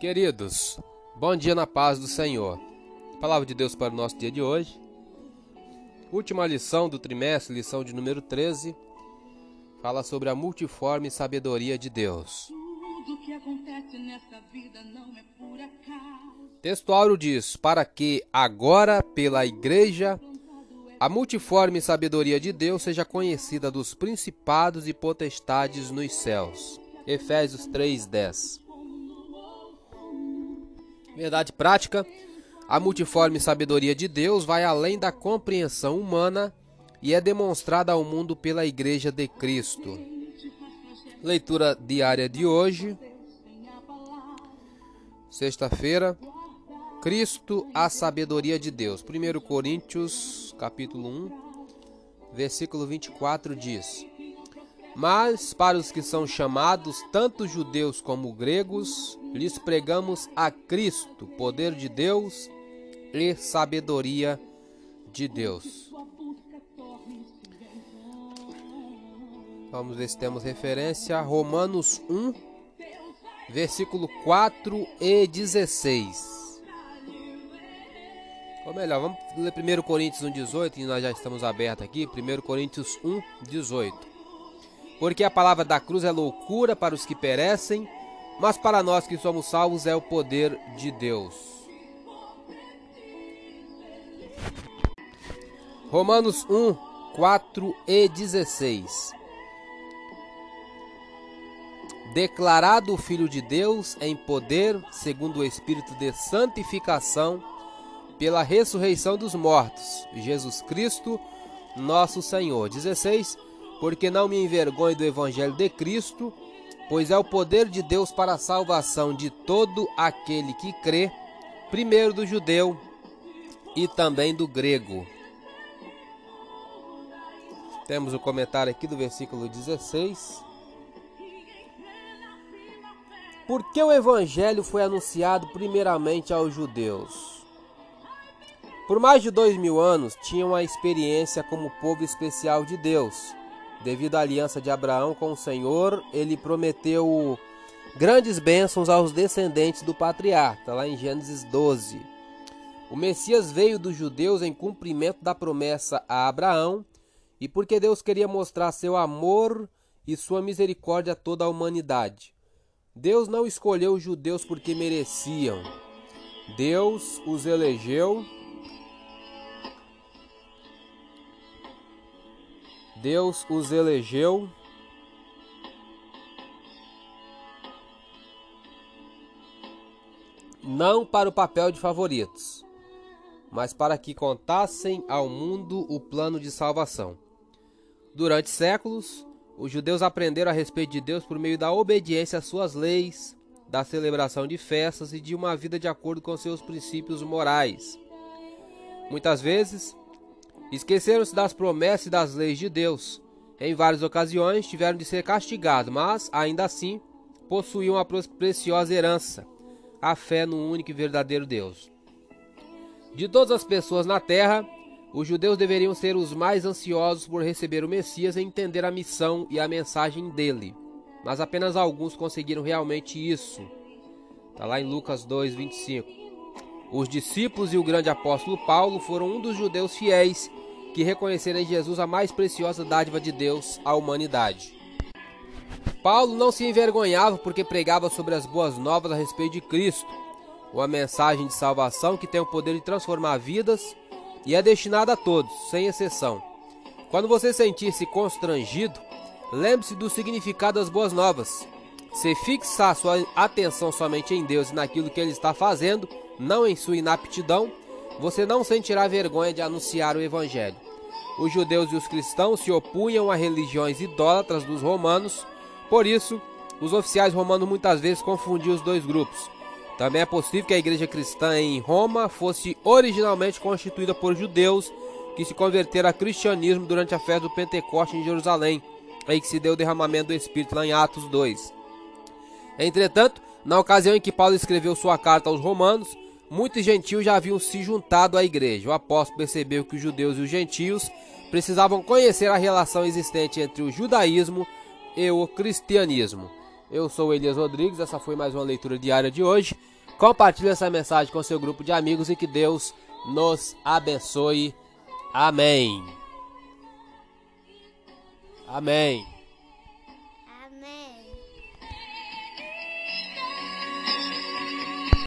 Queridos, bom dia na paz do Senhor. Palavra de Deus para o nosso dia de hoje. Última lição do trimestre, lição de número 13, fala sobre a multiforme sabedoria de Deus. Texto áureo diz: Para que agora, pela igreja, a multiforme sabedoria de Deus seja conhecida dos principados e potestades nos céus. Efésios 3:10. Verdade prática: a multiforme sabedoria de Deus vai além da compreensão humana e é demonstrada ao mundo pela Igreja de Cristo. Leitura diária de hoje, sexta-feira. Cristo, a sabedoria de Deus. 1 Coríntios, capítulo 1, versículo 24 diz: Mas para os que são chamados, tanto judeus como gregos, lhes pregamos a Cristo, poder de Deus e sabedoria de Deus. Vamos ver se temos referência Romanos 1, versículo 4 e 16. Ou melhor, vamos ler 1 Coríntios 1, 18, e nós já estamos abertos aqui. 1 Coríntios 1, 18. Porque a palavra da cruz é loucura para os que perecem, mas para nós que somos salvos é o poder de Deus. Romanos 1, 4 e 16. Declarado Filho de Deus em poder, segundo o Espírito de santificação, pela ressurreição dos mortos, Jesus Cristo, nosso Senhor. 16. Porque não me envergonho do evangelho de Cristo, pois é o poder de Deus para a salvação de todo aquele que crê, primeiro do judeu e também do grego. Temos o comentário aqui do versículo 16. Por que o evangelho foi anunciado primeiramente aos judeus? Por mais de dois mil anos tinham a experiência como povo especial de Deus. Devido à aliança de Abraão com o Senhor, ele prometeu grandes bênçãos aos descendentes do patriarca, lá em Gênesis 12. O Messias veio dos judeus em cumprimento da promessa a Abraão e porque Deus queria mostrar seu amor e sua misericórdia a toda a humanidade. Deus não escolheu os judeus porque mereciam. Deus os elegeu Deus os elegeu não para o papel de favoritos, mas para que contassem ao mundo o plano de salvação. Durante séculos, os judeus aprenderam a respeito de Deus por meio da obediência às suas leis, da celebração de festas e de uma vida de acordo com seus princípios morais. Muitas vezes, Esqueceram-se das promessas e das leis de Deus. Em várias ocasiões tiveram de ser castigados, mas, ainda assim, possuíam a preciosa herança, a fé no único e verdadeiro Deus. De todas as pessoas na terra, os judeus deveriam ser os mais ansiosos por receber o Messias e entender a missão e a mensagem dele. Mas apenas alguns conseguiram realmente isso. Está lá em Lucas 2, 25. Os discípulos e o grande apóstolo Paulo foram um dos judeus fiéis que reconheceram em Jesus a mais preciosa dádiva de Deus à humanidade. Paulo não se envergonhava porque pregava sobre as boas novas a respeito de Cristo, uma mensagem de salvação que tem o poder de transformar vidas e é destinada a todos, sem exceção. Quando você sentir-se constrangido, lembre-se do significado das boas novas. Se fixar sua atenção somente em Deus e naquilo que Ele está fazendo, não em sua inaptidão, você não sentirá vergonha de anunciar o Evangelho. Os judeus e os cristãos se opunham a religiões idólatras dos romanos, por isso, os oficiais romanos muitas vezes confundiam os dois grupos. Também é possível que a igreja cristã em Roma fosse originalmente constituída por judeus que se converteram ao cristianismo durante a festa do Pentecoste em Jerusalém, em que se deu o derramamento do Espírito lá em Atos 2. Entretanto, na ocasião em que Paulo escreveu sua carta aos romanos, Muitos gentios já haviam se juntado à igreja. O apóstolo percebeu que os judeus e os gentios precisavam conhecer a relação existente entre o judaísmo e o cristianismo. Eu sou Elias Rodrigues, essa foi mais uma leitura diária de hoje. Compartilhe essa mensagem com seu grupo de amigos e que Deus nos abençoe. Amém. Amém.